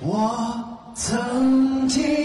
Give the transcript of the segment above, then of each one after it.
我曾经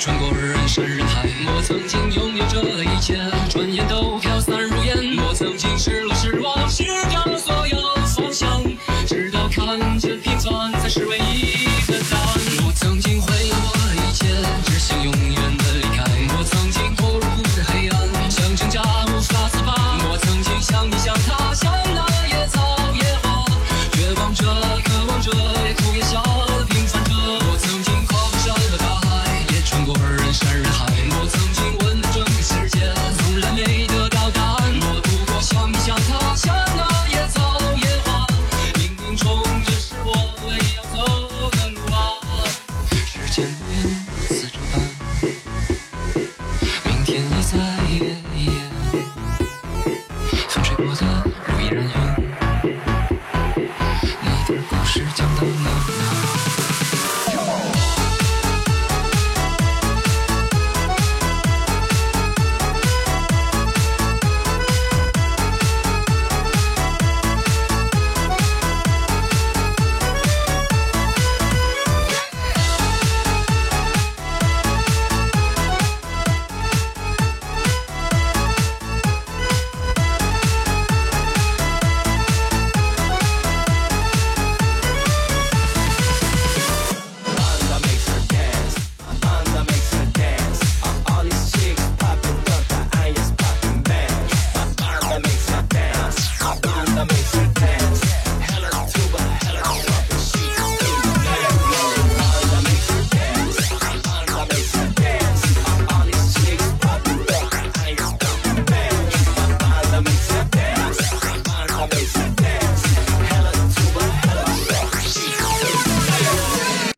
穿过人山人海我曾经拥